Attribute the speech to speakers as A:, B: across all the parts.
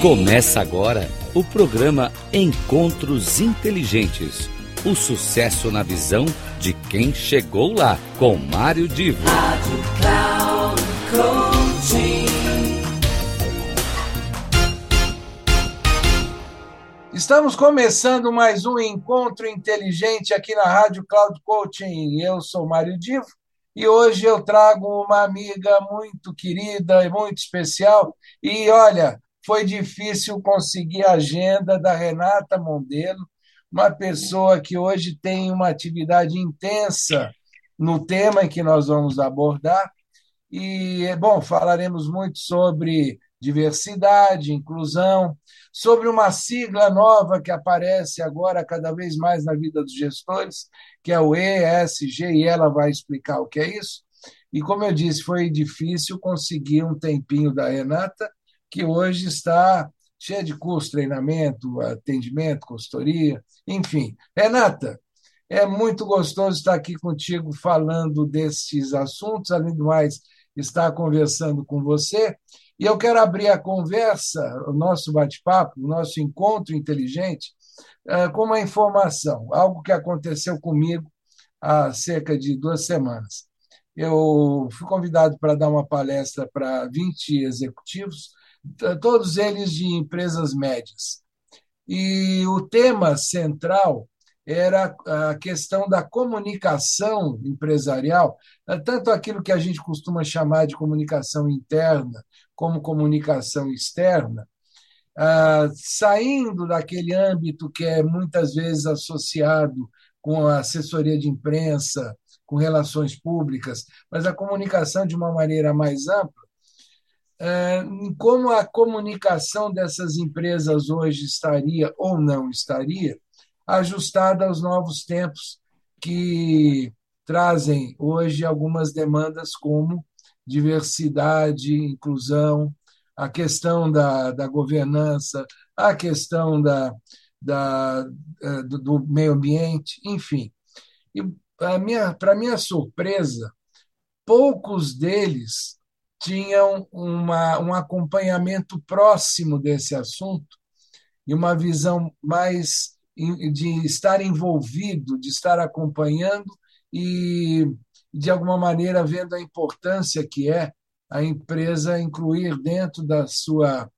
A: Começa agora o programa Encontros Inteligentes. O sucesso na visão de quem chegou lá, com Mário Divo. Rádio Cloud
B: Estamos começando mais um encontro inteligente aqui na Rádio Cloud Coaching. Eu sou Mário Divo e hoje eu trago uma amiga muito querida e muito especial. E olha, foi difícil conseguir a agenda da Renata Mondelo, uma pessoa que hoje tem uma atividade intensa no tema que nós vamos abordar. E, bom, falaremos muito sobre diversidade, inclusão, sobre uma sigla nova que aparece agora cada vez mais na vida dos gestores, que é o ESG, e ela vai explicar o que é isso. E, como eu disse, foi difícil conseguir um tempinho da Renata, que hoje está cheia de curso, treinamento, atendimento, consultoria, enfim. Renata, é muito gostoso estar aqui contigo falando desses assuntos, além do mais, estar conversando com você. E eu quero abrir a conversa, o nosso bate-papo, o nosso encontro inteligente, eh, com uma informação, algo que aconteceu comigo há cerca de duas semanas. Eu fui convidado para dar uma palestra para 20 executivos todos eles de empresas médias. E o tema central era a questão da comunicação empresarial, tanto aquilo que a gente costuma chamar de comunicação interna, como comunicação externa, saindo daquele âmbito que é muitas vezes associado com a assessoria de imprensa, com relações públicas, mas a comunicação de uma maneira mais ampla, como a comunicação dessas empresas hoje estaria ou não estaria ajustada aos novos tempos que trazem hoje algumas demandas como diversidade, inclusão, a questão da, da governança, a questão da, da, é, do, do meio ambiente, enfim. E, para minha, minha surpresa, poucos deles tinham uma, um acompanhamento próximo desse assunto e uma visão mais de estar envolvido, de estar acompanhando e, de alguma maneira, vendo a importância que é a empresa incluir dentro da sua,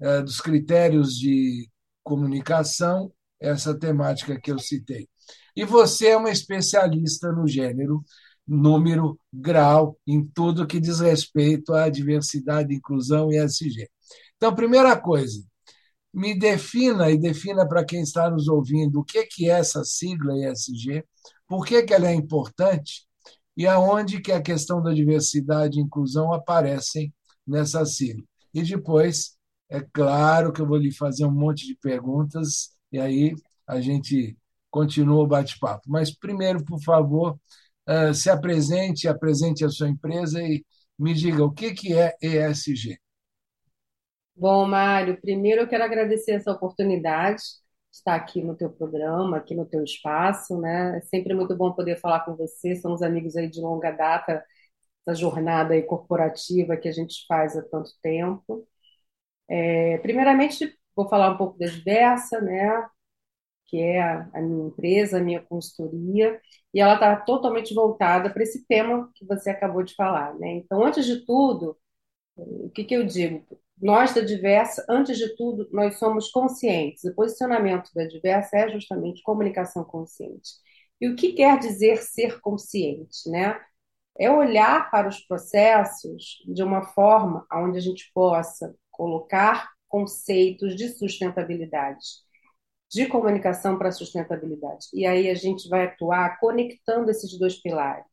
B: eh, dos critérios de comunicação essa temática que eu citei. E você é uma especialista no gênero, número, grau, em tudo que diz respeito à diversidade, inclusão e ESG. Então, primeira coisa, me defina e defina para quem está nos ouvindo o que é essa sigla ESG, por que, que ela é importante e aonde que a questão da diversidade e inclusão aparecem nessa sigla. E depois, é claro que eu vou lhe fazer um monte de perguntas e aí a gente continua o bate-papo. Mas primeiro, por favor, uh, se apresente, apresente a sua empresa e me diga o que, que é ESG.
C: Bom, Mário, primeiro eu quero agradecer essa oportunidade de estar aqui no teu programa, aqui no teu espaço, né? É sempre muito bom poder falar com você, somos amigos aí de longa data, essa jornada aí corporativa que a gente faz há tanto tempo. É, primeiramente, vou falar um pouco da Diversa, né? Que é a, a minha empresa, a minha consultoria, e ela está totalmente voltada para esse tema que você acabou de falar. Né? Então, antes de tudo, o que, que eu digo? Nós da Diversa, antes de tudo, nós somos conscientes. O posicionamento da Diversa é justamente comunicação consciente. E o que quer dizer ser consciente? Né? É olhar para os processos de uma forma onde a gente possa colocar conceitos de sustentabilidade de comunicação para a sustentabilidade. E aí a gente vai atuar conectando esses dois pilares.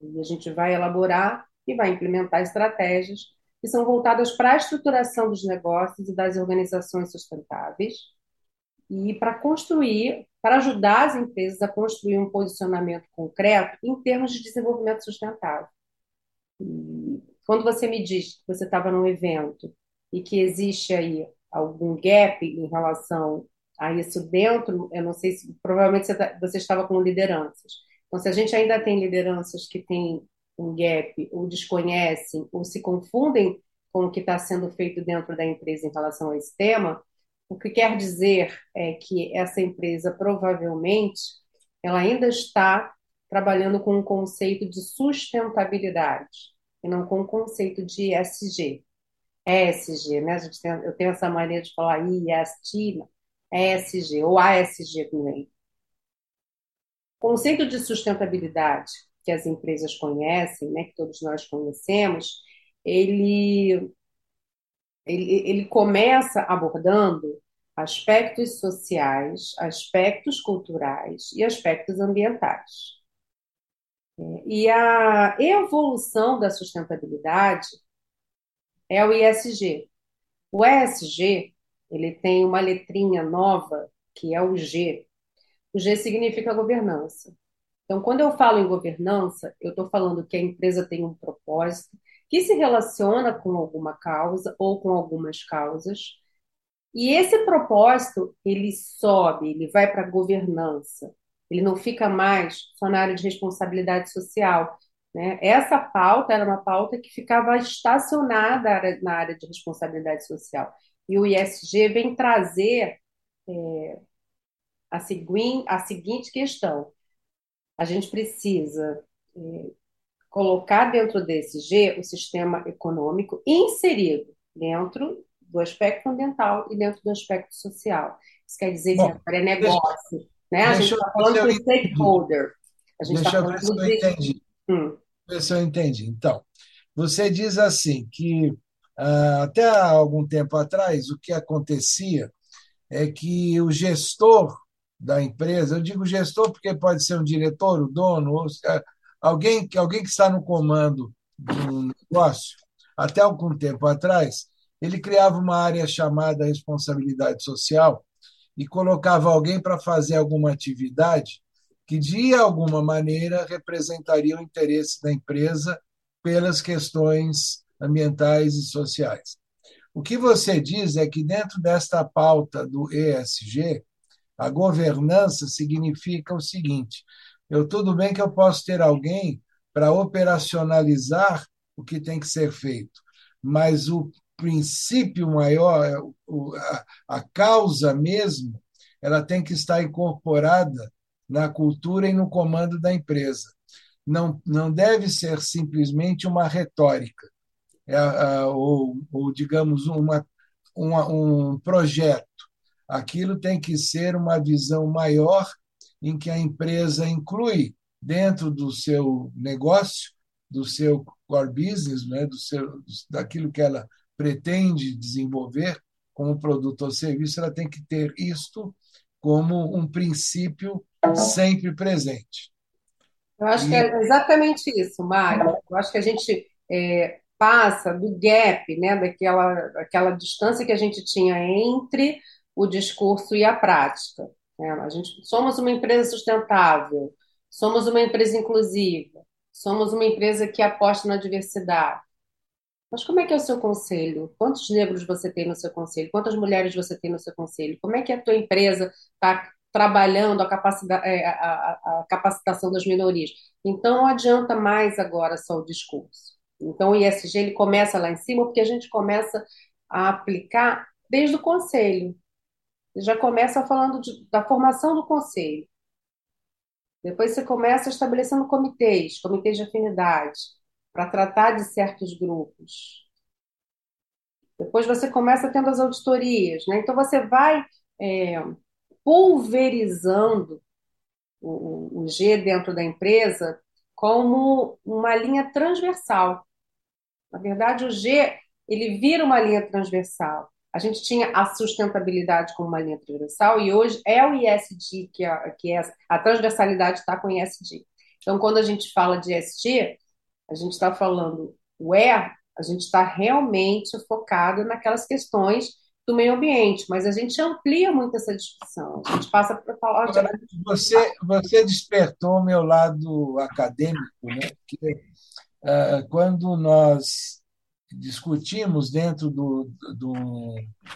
C: E a gente vai elaborar e vai implementar estratégias que são voltadas para a estruturação dos negócios e das organizações sustentáveis e para construir, para ajudar as empresas a construir um posicionamento concreto em termos de desenvolvimento sustentável. E quando você me diz que você estava num evento e que existe aí algum gap em relação a isso dentro, eu não sei se provavelmente você, tá, você estava com lideranças. Então, se a gente ainda tem lideranças que têm um gap, ou desconhecem, ou se confundem com o que está sendo feito dentro da empresa em relação a esse tema, o que quer dizer é que essa empresa provavelmente ela ainda está trabalhando com o conceito de sustentabilidade e não com o conceito de ESG. ESG, né? Gente tem, eu tenho essa maneira de falar IST, ESG ou ASG também. O conceito de sustentabilidade que as empresas conhecem, né, que todos nós conhecemos, ele, ele, ele começa abordando aspectos sociais, aspectos culturais e aspectos ambientais. E a evolução da sustentabilidade é o ISG. O ESG, ele tem uma letrinha nova, que é o G. O G significa governança. Então, quando eu falo em governança, eu estou falando que a empresa tem um propósito que se relaciona com alguma causa ou com algumas causas. E esse propósito, ele sobe, ele vai para a governança. Ele não fica mais só na área de responsabilidade social. Né? Essa pauta era uma pauta que ficava estacionada na área de responsabilidade social. E o ISG vem trazer é, a, segui a seguinte questão: a gente precisa é, colocar dentro desse G o sistema econômico inserido dentro do aspecto ambiental e dentro do aspecto social. Isso quer dizer Bom, que agora é negócio, deixa, né? A gente está falando com stakeholder. A gente está falando
B: ver se eu entendi. Hum. Ver se eu entendi. Então, você diz assim que até algum tempo atrás o que acontecia é que o gestor da empresa, eu digo gestor porque pode ser um diretor, o dono, ou alguém, alguém que está no comando um negócio, até algum tempo atrás, ele criava uma área chamada responsabilidade social e colocava alguém para fazer alguma atividade que, de alguma maneira, representaria o interesse da empresa pelas questões ambientais e sociais. O que você diz é que, dentro desta pauta do ESG, a governança significa o seguinte: eu tudo bem que eu posso ter alguém para operacionalizar o que tem que ser feito, mas o princípio maior, a causa mesmo, ela tem que estar incorporada na cultura e no comando da empresa. Não, não deve ser simplesmente uma retórica, ou, ou, digamos, uma, uma, um projeto. Aquilo tem que ser uma visão maior em que a empresa inclui dentro do seu negócio, do seu core business, né, do seu, daquilo que ela pretende desenvolver como produto ou serviço, ela tem que ter isto como um princípio sempre presente.
C: Eu acho e... que é exatamente isso, Mário. Eu acho que a gente é, passa do gap, né, daquela, daquela distância que a gente tinha entre o discurso e a prática. Né? A gente somos uma empresa sustentável, somos uma empresa inclusiva, somos uma empresa que aposta na diversidade. Mas como é que é o seu conselho? Quantos negros você tem no seu conselho? Quantas mulheres você tem no seu conselho? Como é que a tua empresa está trabalhando a, é, a, a, a, capacitação das minorias? Então, não adianta mais agora só o discurso. Então, o ISG ele começa lá em cima porque a gente começa a aplicar desde o conselho. já começa falando de, da formação do conselho. Depois você começa estabelecendo comitês, comitês de afinidade para tratar de certos grupos. Depois você começa tendo as auditorias, né? Então você vai é, pulverizando o, o G dentro da empresa como uma linha transversal. Na verdade, o G ele vira uma linha transversal. A gente tinha a sustentabilidade como uma linha transversal e hoje é o ISD que, a, que é a transversalidade está com o ISD. Então, quando a gente fala de ISD, a gente está falando o E, a gente está realmente focado naquelas questões do meio ambiente, mas a gente amplia muito essa discussão. A gente passa para falar. De...
B: Você, você despertou meu lado acadêmico, né? Que, uh, quando nós discutimos dentro do, do,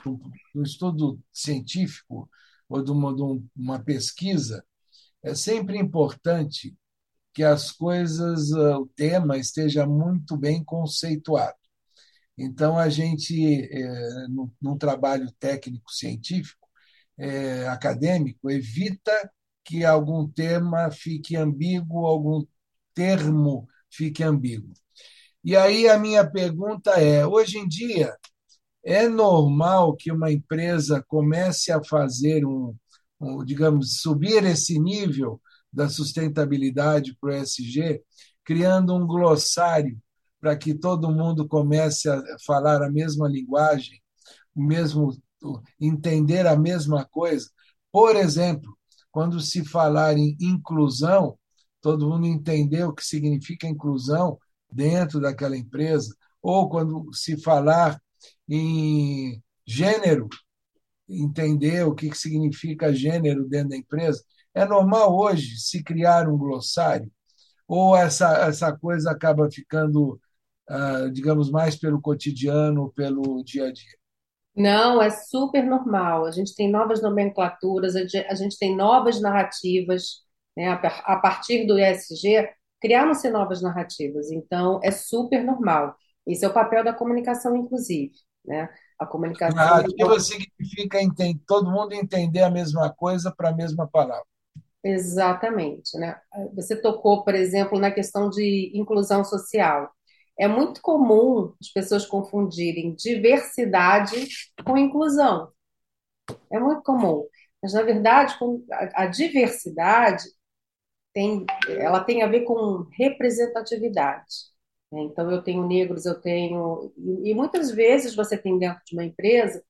B: do, do estudo científico ou de uma, de uma pesquisa, é sempre importante que as coisas, ah, o tema esteja muito bem conceituado. Então, a gente, é, num, num trabalho técnico-científico, é, acadêmico, evita que algum tema fique ambíguo, algum termo fique ambíguo. E aí a minha pergunta é: hoje em dia, é normal que uma empresa comece a fazer um, um digamos, subir esse nível da sustentabilidade para o ESG, criando um glossário para que todo mundo comece a falar a mesma linguagem, o mesmo entender a mesma coisa. Por exemplo, quando se falar em inclusão, todo mundo entender o que significa inclusão dentro daquela empresa, ou quando se falar em gênero, entender o que significa gênero dentro da empresa. É normal hoje se criar um glossário? Ou essa, essa coisa acaba ficando, ah, digamos, mais pelo cotidiano, pelo dia a dia?
C: Não, é super normal. A gente tem novas nomenclaturas, a gente, a gente tem novas narrativas, né? A, par- a partir do ESG, criaram-se novas narrativas. Então, é super normal. Esse é o papel da comunicação, inclusive, né? A comunicação.
B: Narrativa significa todo mundo entender a mesma coisa para a mesma palavra.
C: Exatamente, né? Você tocou, por exemplo, na questão de inclusão social. É muito comum as pessoas confundirem diversidade com inclusão. É muito comum. Mas, na verdade, a diversidade tem, ela tem a ver com representatividade. né? Então, eu tenho negros, eu tenho. E, e muitas vezes você tem dentro de uma empresa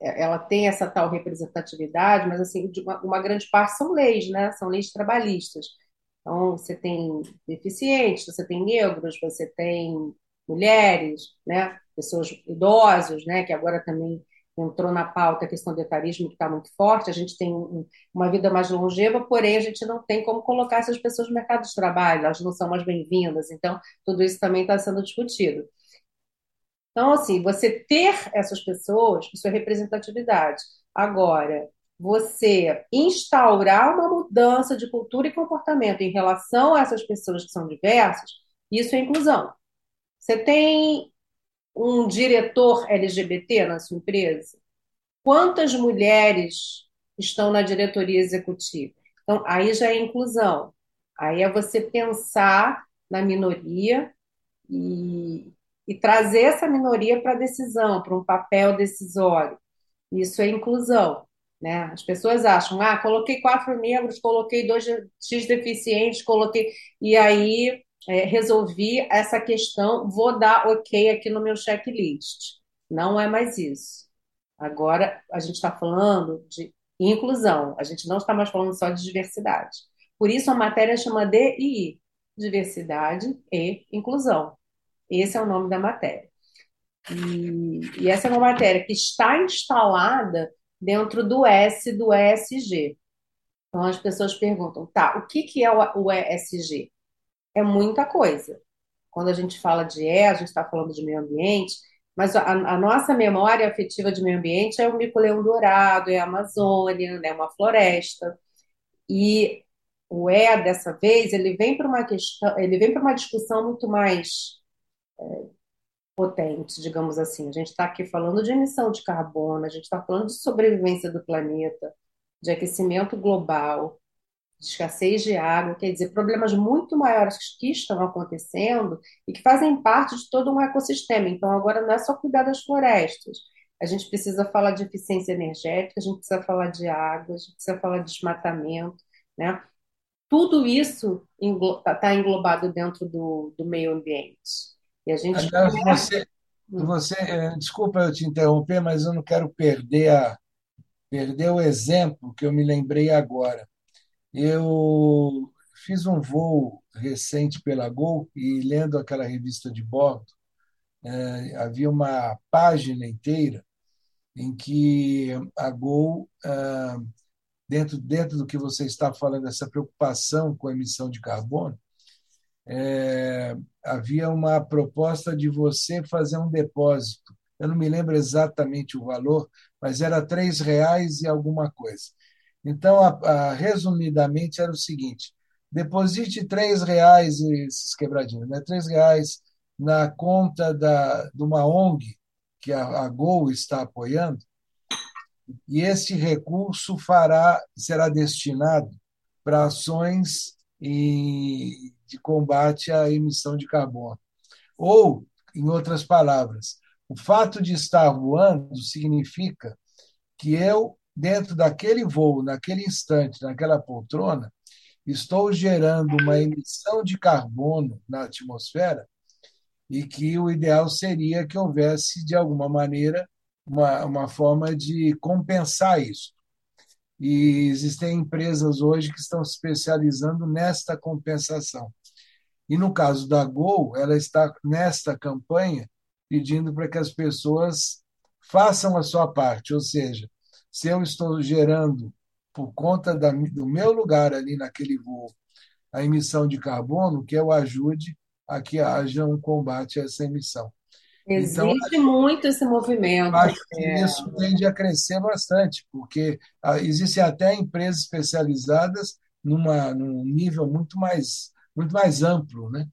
C: ela tem essa tal representatividade, mas assim, uma, uma grande parte são leis, né? São leis trabalhistas. Então, você tem deficientes, você tem negros, você tem mulheres, né? Pessoas idosos, né? Que agora também entrou na pauta a questão do etarismo que está muito forte. A gente tem um- uma vida mais longeva, porém a gente não tem como colocar essas pessoas no mercado de trabalho, elas não são mais bem-vindas. Então, tudo isso também está sendo discutido. Então, assim, você ter essas pessoas, isso é representatividade. Agora, você instaurar uma mudança de cultura e comportamento em relação a essas pessoas que são diversas, isso é inclusão. Você tem um diretor LGBT na sua empresa? Quantas mulheres estão na diretoria executiva? Então, aí já é inclusão. Aí é você pensar na minoria e, e trazer essa minoria para a decisão, para um papel decisório. Isso é inclusão, né? As pessoas acham, ah, coloquei quatro negros, coloquei dois X deficientes, coloquei. E aí é, resolvi essa questão, vou dar ok aqui no meu checklist. Não é mais isso. Agora a gente está falando de inclusão, a gente não está mais falando só de diversidade. Por isso a matéria chama DII, diversidade e inclusão. Esse é o nome da matéria. E, e essa é uma matéria que está instalada dentro do S do ESG. Então as pessoas perguntam, tá, o que que é o ESG? É muita coisa. Quando a gente fala de E, a gente está falando de meio ambiente, mas a, a nossa memória afetiva de meio ambiente é o mico-leão dourado, é a Amazônia, né, uma floresta. E o E dessa vez, ele vem para uma questão, ele vem para uma discussão muito mais potente, digamos assim. A gente está aqui falando de emissão de carbono, a gente está falando de sobrevivência do planeta, de aquecimento global, de escassez de água, quer dizer, problemas muito maiores que estão acontecendo e que fazem parte de todo um ecossistema. Então, agora não é só cuidar das florestas. A gente precisa falar de eficiência energética, a gente precisa falar de água, a gente precisa falar de desmatamento, né? Tudo isso está englobado dentro do, do meio ambiente. E a gente
B: Aliás, você, você, eh, desculpa eu te interromper, mas eu não quero perder a, perder o exemplo que eu me lembrei agora. Eu fiz um voo recente pela Gol e lendo aquela revista de bordo, eh, havia uma página inteira em que a Gol, ah, dentro, dentro do que você está falando, essa preocupação com a emissão de carbono, eh, havia uma proposta de você fazer um depósito. Eu não me lembro exatamente o valor, mas era três reais e alguma coisa. Então, a, a, resumidamente, era o seguinte: deposite três reais esses quebradinhos, né? Três reais na conta da, de uma ONG que a, a Gol está apoiando, e esse recurso fará, será destinado para ações de combate à emissão de carbono. Ou, em outras palavras, o fato de estar voando significa que eu, dentro daquele voo, naquele instante, naquela poltrona, estou gerando uma emissão de carbono na atmosfera e que o ideal seria que houvesse, de alguma maneira, uma, uma forma de compensar isso. E existem empresas hoje que estão se especializando nesta compensação. E no caso da Gol, ela está nesta campanha pedindo para que as pessoas façam a sua parte, ou seja, se eu estou gerando por conta da, do meu lugar ali naquele voo a emissão de carbono, que eu ajude a que haja um combate a essa emissão.
C: Então, Existe então, muito esse movimento.
B: Acho que é. isso tende a crescer bastante, porque ah, existem até empresas especializadas numa, num nível muito mais, muito mais amplo, né?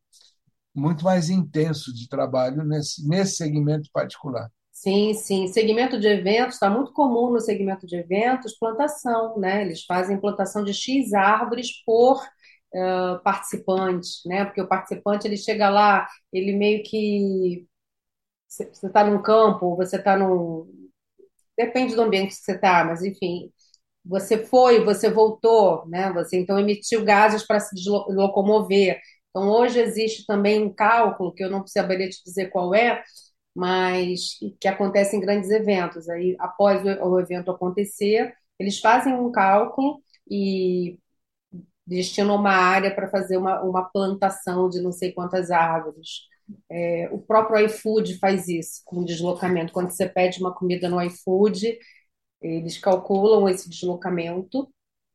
B: muito mais intenso de trabalho nesse, nesse segmento particular.
C: Sim, sim. Segmento de eventos, está muito comum no segmento de eventos, plantação, né? Eles fazem plantação de X árvores por uh, participante, né? Porque o participante, ele chega lá, ele meio que você está num campo, você está num. Depende do ambiente que você está, mas enfim, você foi, você voltou, né? Você então emitiu gases para se locomover. Então, hoje existe também um cálculo, que eu não precisaria te dizer qual é, mas que acontece em grandes eventos. Aí, após o evento acontecer, eles fazem um cálculo e destinam uma área para fazer uma, uma plantação de não sei quantas árvores. É, o próprio iFood faz isso com deslocamento. Quando você pede uma comida no iFood, eles calculam esse deslocamento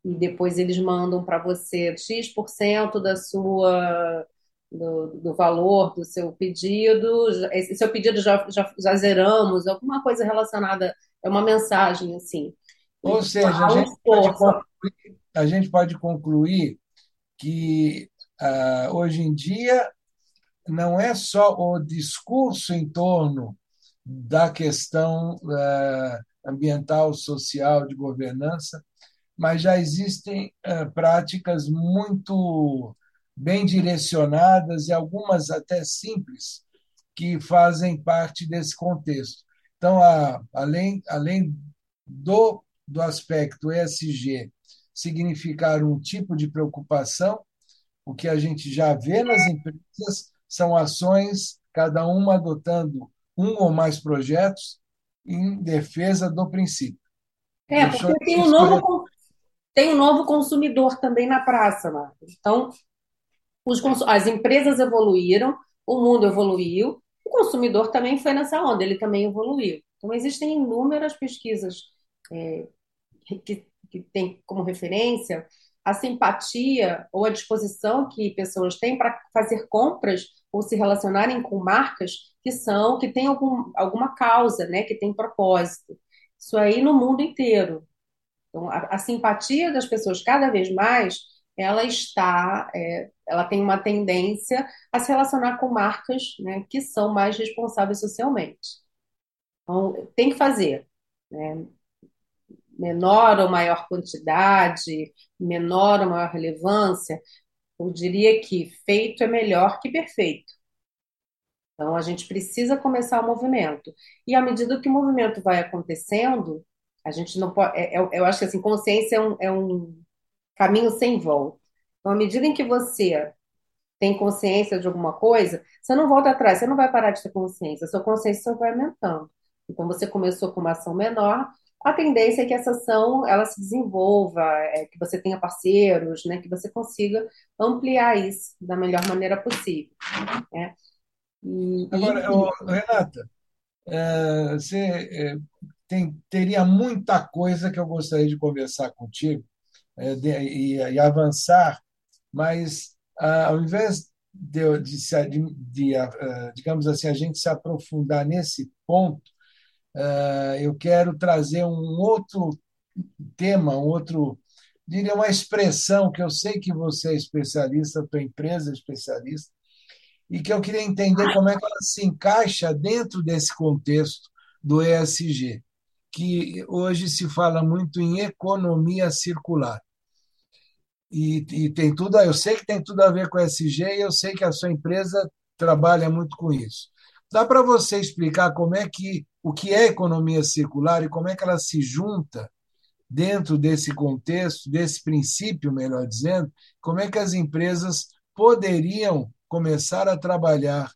C: e depois eles mandam para você X% da sua do, do, valor do seu pedido. Esse seu pedido já, já, já zeramos, alguma coisa relacionada, é uma mensagem assim.
B: Ou seja, a gente, pode concluir, a gente pode concluir que uh, hoje em dia não é só o discurso em torno da questão uh, ambiental, social, de governança, mas já existem uh, práticas muito bem direcionadas e algumas até simples que fazem parte desse contexto. Então, a, além, além do, do aspecto ESG significar um tipo de preocupação, o que a gente já vê nas empresas são ações, cada uma adotando um ou mais projetos em defesa do princípio.
C: É, porque tem um, novo, tem um novo consumidor também na praça, Marcos. Então, as empresas evoluíram, o mundo evoluiu, o consumidor também foi nessa onda, ele também evoluiu. Então, existem inúmeras pesquisas é, que, que têm como referência a simpatia ou a disposição que pessoas têm para fazer compras ou se relacionarem com marcas que são, que têm algum, alguma causa, né, que tem propósito. Isso aí no mundo inteiro. Então, a, a simpatia das pessoas cada vez mais, ela está, é, ela tem uma tendência a se relacionar com marcas, né, que são mais responsáveis socialmente. Então, tem que fazer, né? menor ou maior quantidade, menor ou maior relevância, eu diria que feito é melhor que perfeito. Então, a gente precisa começar o movimento. E à medida que o movimento vai acontecendo, a gente não pode. É, é, eu acho que assim, consciência é um, é um caminho sem volta. Então, à medida em que você tem consciência de alguma coisa, você não volta atrás, você não vai parar de ter consciência, a sua consciência só vai aumentando. Então, você começou com uma ação menor, a tendência é que essa ação ela se desenvolva, é, que você tenha parceiros, né, que você consiga ampliar isso da melhor maneira possível. Né?
B: E, Agora, e... Renata, é, você é, tem, teria muita coisa que eu gostaria de conversar contigo é, de, e, e, avançar, mas ah, ao invés de, de, de, de, ah, digamos assim, a gente se aprofundar nesse ponto, ah, eu quero trazer um outro tema, um outro, diria uma expressão que eu sei que você é especialista, a tua empresa é especialista, e que eu queria entender como é que ela se encaixa dentro desse contexto do ESG, que hoje se fala muito em economia circular. E, e tem tudo, eu sei que tem tudo a ver com ESG e eu sei que a sua empresa trabalha muito com isso. Dá para você explicar como é que o que é economia circular e como é que ela se junta dentro desse contexto, desse princípio, melhor dizendo, como é que as empresas poderiam começar a trabalhar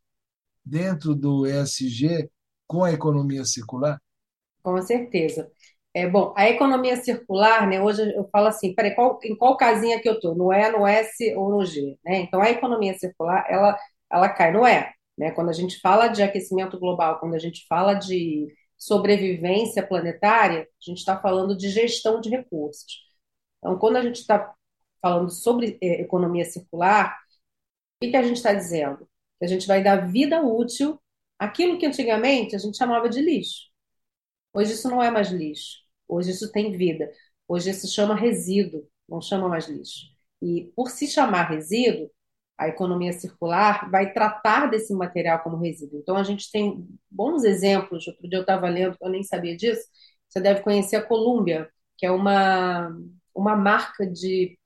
B: dentro do ESG com a economia circular?
C: Com certeza. É, bom, a economia circular, né, hoje eu falo assim, peraí, qual, em qual casinha que eu estou? No E, no S ou no G? Né? Então, a economia circular, ela, ela cai no E. Né? Quando a gente fala de aquecimento global, quando a gente fala de sobrevivência planetária, a gente está falando de gestão de recursos. Então, quando a gente está falando sobre eh, economia circular, o que, que a gente está dizendo? Que a gente vai dar vida útil àquilo que antigamente a gente chamava de lixo. Hoje isso não é mais lixo. Hoje isso tem vida. Hoje isso se chama resíduo, não chama mais lixo. E por se chamar resíduo, a economia circular vai tratar desse material como resíduo. Então, a gente tem bons exemplos. Outro dia eu estava lendo, eu nem sabia disso. Você deve conhecer a Columbia, que é uma, uma marca de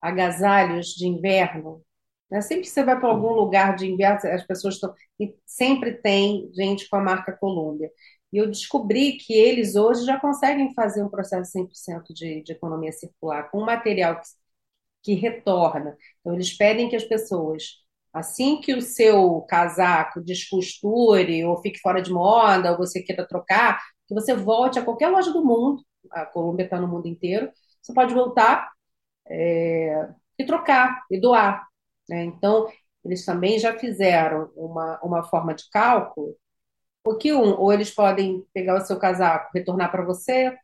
C: agasalhos de inverno. Né? Sempre que você vai para algum lugar de inverno, as pessoas estão. E sempre tem gente com a marca Columbia. E eu descobri que eles hoje já conseguem fazer um processo 100% de, de economia circular, com um material que que retorna. Então, eles pedem que as pessoas, assim que o seu casaco descosture ou fique fora de moda, ou você queira trocar, que você volte a qualquer loja do mundo, a Colômbia está no mundo inteiro, você pode voltar é, e trocar, e doar. Né? Então, eles também já fizeram uma, uma forma de cálculo, porque um, ou eles podem pegar o seu casaco, retornar para você,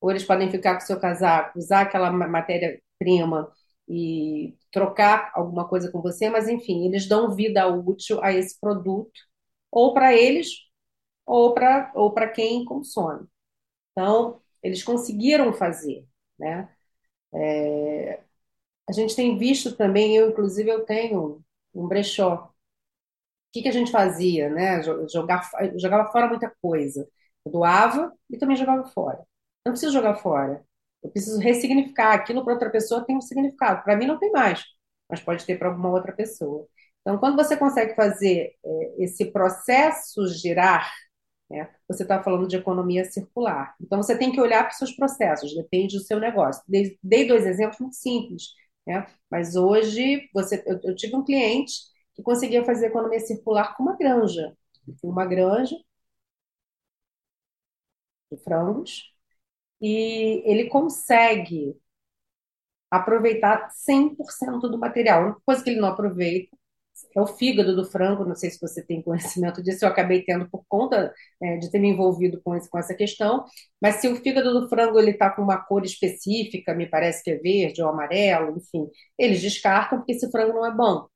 C: ou eles podem ficar com o seu casaco, usar aquela matéria-prima e trocar alguma coisa com você, mas enfim, eles dão vida útil a esse produto, ou para eles, ou para ou quem consome. Então, eles conseguiram fazer, né? É, a gente tem visto também, eu inclusive eu tenho um brechó. O que, que a gente fazia, né? Jogar, jogava fora muita coisa. Eu doava e também jogava fora. Não preciso jogar fora. Eu preciso ressignificar. Aquilo para outra pessoa tem um significado. Para mim não tem mais, mas pode ter para alguma outra pessoa. Então, quando você consegue fazer é, esse processo girar, né, você está falando de economia circular. Então, você tem que olhar para os seus processos, depende do seu negócio. Dei, dei dois exemplos muito simples, né? mas hoje você, eu, eu tive um cliente que conseguia fazer economia circular com uma granja. Uma granja de frangos, e ele consegue aproveitar 100% do material. A única coisa que ele não aproveita é o fígado do frango, não sei se você tem conhecimento disso, eu acabei tendo por conta é, de ter me envolvido com, esse, com essa questão, mas se o fígado do frango ele está com uma cor específica, me parece que é verde ou amarelo, enfim, eles descartam porque esse frango não é bom,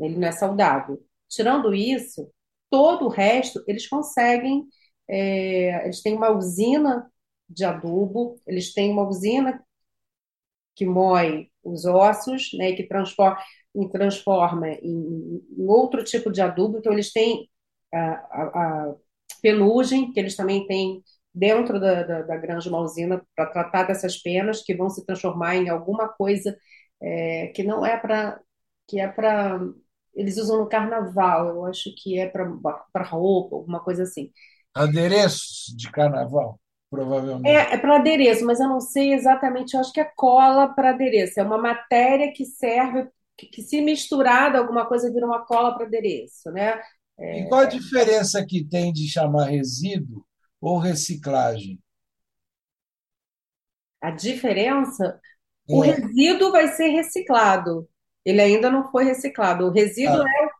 C: ele não é saudável. Tirando isso, todo o resto eles conseguem, é, eles têm uma usina de adubo, eles têm uma usina que moe os ossos, né, que transforma, transforma em, em, outro tipo de adubo, então eles têm a, a, a pelugem, que eles também têm dentro da, da, da granja uma usina para tratar dessas penas, que vão se transformar em alguma coisa é, que não é para que é para eles usam no carnaval, eu acho que é para roupa, alguma coisa assim.
B: Adereços de carnaval provavelmente.
C: É, é para adereço, mas eu não sei exatamente, eu acho que é cola para adereço. É uma matéria que serve, que, que se misturada alguma coisa vira uma cola para adereço, né?
B: É... E qual a diferença que tem de chamar resíduo ou reciclagem?
C: A diferença? É. O resíduo vai ser reciclado. Ele ainda não foi reciclado. O resíduo ah.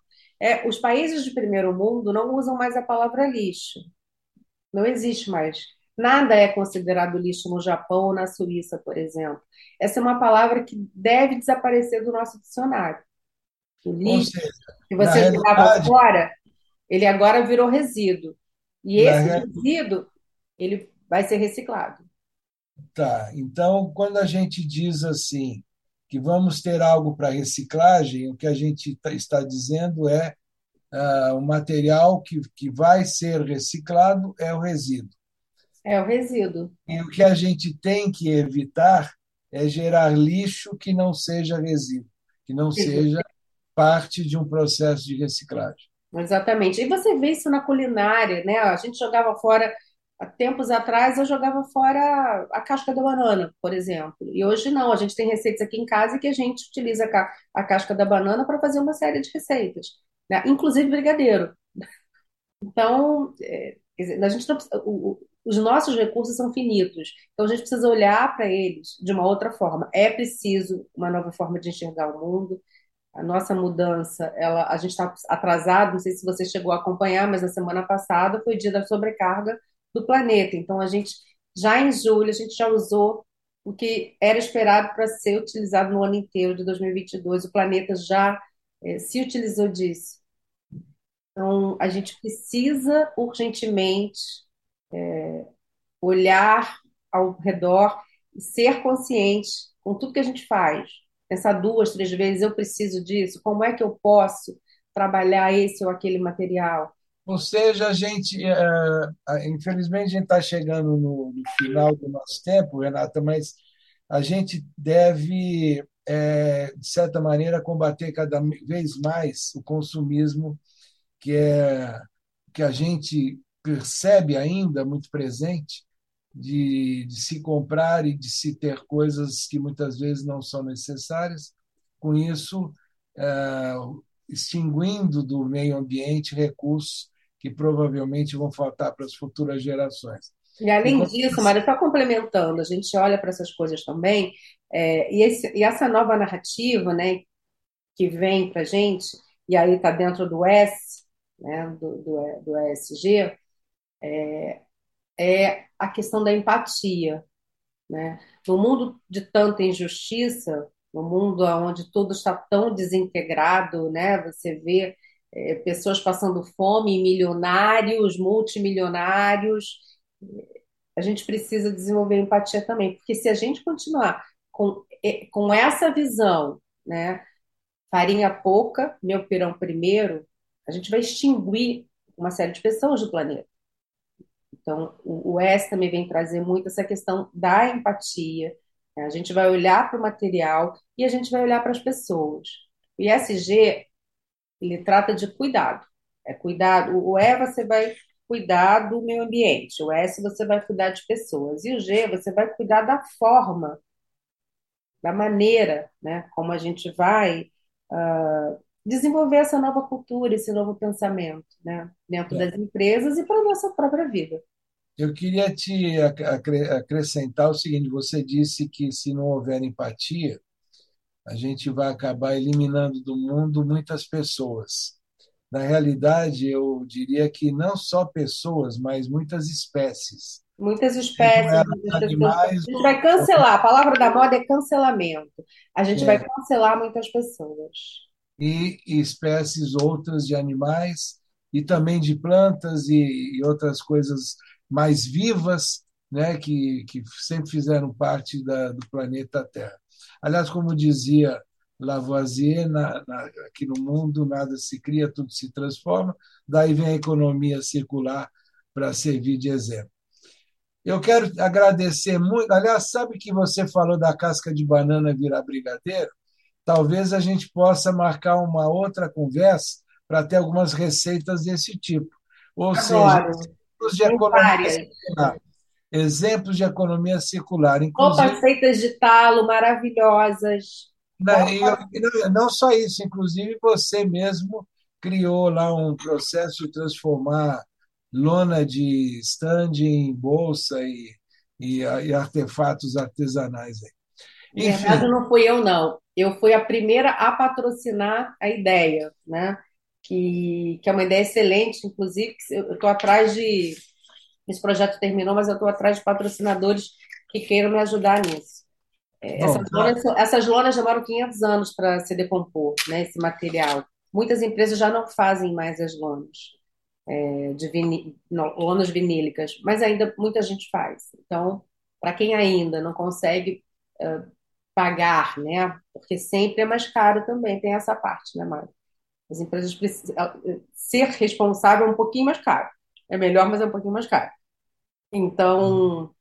C: é, é. Os países de primeiro mundo não usam mais a palavra lixo. Não existe mais. Nada é considerado lixo no Japão ou na Suíça, por exemplo. Essa é uma palavra que deve desaparecer do nosso dicionário. O lixo seja, que você jogava fora, ele agora virou resíduo. E esse resíduo, ele vai ser reciclado.
B: Tá. Então, quando a gente diz assim, que vamos ter algo para reciclagem, o que a gente tá, está dizendo é ah, o material que, que vai ser reciclado é o resíduo.
C: É o resíduo.
B: E o que a gente tem que evitar é gerar lixo que não seja resíduo, que não seja parte de um processo de reciclagem.
C: Exatamente. E você vê isso na culinária, né? A gente jogava fora, há tempos atrás, eu jogava fora a casca da banana, por exemplo. E hoje não, a gente tem receitas aqui em casa que a gente utiliza a casca da banana para fazer uma série de receitas, né? Inclusive brigadeiro. Então, é, a gente não, o, os nossos recursos são finitos, então a gente precisa olhar para eles de uma outra forma. É preciso uma nova forma de enxergar o mundo, a nossa mudança, ela, a gente está atrasado, não sei se você chegou a acompanhar, mas na semana passada foi dia da sobrecarga do planeta. Então, a gente, já em julho, a gente já usou o que era esperado para ser utilizado no ano inteiro de 2022. O planeta já é, se utilizou disso. Então, a gente precisa urgentemente é, olhar ao redor e ser consciente com tudo que a gente faz pensar duas, três vezes, eu preciso disso, como é que eu posso trabalhar esse ou aquele material?
B: Ou seja, a gente, é, infelizmente, a gente está chegando no, final do nosso tempo, Renata, mas a gente deve, é, de certa maneira, combater cada vez mais o consumismo que é que a gente percebe ainda muito presente de, de, se comprar e de se ter coisas que muitas vezes não são necessárias, com isso, é, extinguindo do meio ambiente recursos que provavelmente vão faltar para as futuras gerações.
C: E além disso, Mário, só complementando, a gente olha para essas coisas também, é, e, esse, e, essa nova narrativa né, que vem para a gente, e aí está dentro do S, né, do, do, do ESG, é, é a questão da empatia. Né? No mundo de tanta injustiça, no mundo onde tudo está tão desintegrado, né? você vê é, pessoas passando fome, milionários, multimilionários. A gente precisa desenvolver empatia também, porque se a gente continuar com, com essa visão, né? farinha pouca, meu pirão primeiro, a gente vai extinguir uma série de pessoas do planeta. Então, o, S também vem trazer muito essa questão da empatia. Né? A gente vai olhar para o material e a gente vai olhar para as pessoas. O ISG, ele trata de cuidado. É cuidado. O E você vai cuidar do meio ambiente. O S você vai cuidar de pessoas. E o G você vai cuidar da forma, da maneira, né? Como a gente vai uh, desenvolver essa nova cultura, esse novo pensamento, né? Dentro é. das empresas e para a nossa própria vida.
B: Eu queria te acrescentar o seguinte: você disse que se não houver empatia, a gente vai acabar eliminando do mundo muitas pessoas. Na realidade, eu diria que não só pessoas, mas muitas espécies.
C: Muitas espécies. Muitas animais, a gente vai cancelar. A palavra da moda é cancelamento. A gente é. vai cancelar muitas pessoas.
B: E, e espécies outras de animais e também de plantas e, e outras coisas mais vivas, né, que, que sempre fizeram parte da, do planeta Terra. Aliás, como dizia Lavoisier, na, na, aqui no mundo nada se cria, tudo se transforma, daí vem a economia circular para servir de exemplo. Eu quero agradecer muito. Aliás, sabe que você falou da casca de banana virar brigadeiro? Talvez a gente possa marcar uma outra conversa para ter algumas receitas desse tipo. Ou Agora. seja, de economia circular. Exemplos de economia circular.
C: Roupas feitas de talo, maravilhosas.
B: Não, não, não só isso, inclusive você mesmo criou lá um processo de transformar lona de stand em bolsa e, e, e artefatos artesanais. Aí.
C: Enfim. Verdade, não fui eu, não. Eu fui a primeira a patrocinar a ideia, né? que, que é uma ideia excelente, inclusive, eu estou atrás de. Esse projeto terminou, mas eu estou atrás de patrocinadores que queiram me ajudar nisso. É, Bom, essas, lonas, essas lonas demoram 500 anos para se decompor, né, esse material. Muitas empresas já não fazem mais as lonas, é, de vini, não, lonas vinílicas, mas ainda muita gente faz. Então, para quem ainda não consegue pagar, né? Porque sempre é mais caro também, tem essa parte, né, Mário? As empresas precisam ser responsável é um pouquinho mais caro. É melhor, mas é um pouquinho mais caro. Então,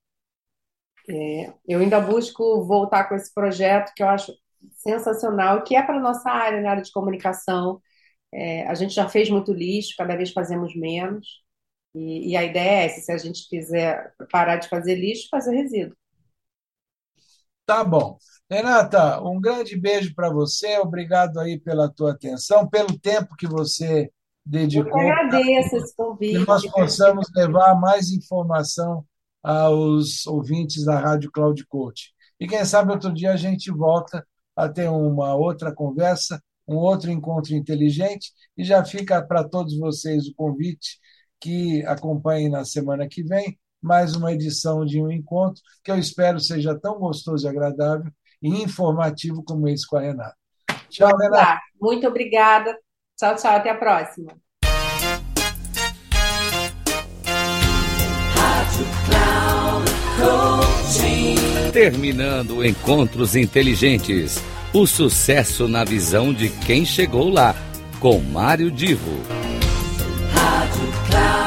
C: é, eu ainda busco voltar com esse projeto que eu acho sensacional, que é para a nossa área, na área de comunicação. É, a gente já fez muito lixo, cada vez fazemos menos. E, e, a ideia é essa: se a gente quiser parar de fazer lixo, fazer resíduo.
B: Tá bom. Renata, um grande beijo para você, obrigado aí pela tua atenção, pelo tempo que você dedicou.
C: Eu agradeço esse convite.
B: Que nós possamos levar mais informação aos ouvintes da Rádio Cloud Coach. E quem sabe outro dia a gente volta a ter uma outra conversa, um outro encontro inteligente, e já fica para todos vocês o convite que acompanhem na semana que vem mais uma edição de um encontro que eu espero seja tão gostoso e agradável e informativo como esse com a Renata.
C: Tchau, Renata. Muito obrigada. Tchau, tchau. Até a próxima.
A: Terminando Encontros Inteligentes. O sucesso na visão de quem chegou lá. Com Mário Divo. Rádio Cloud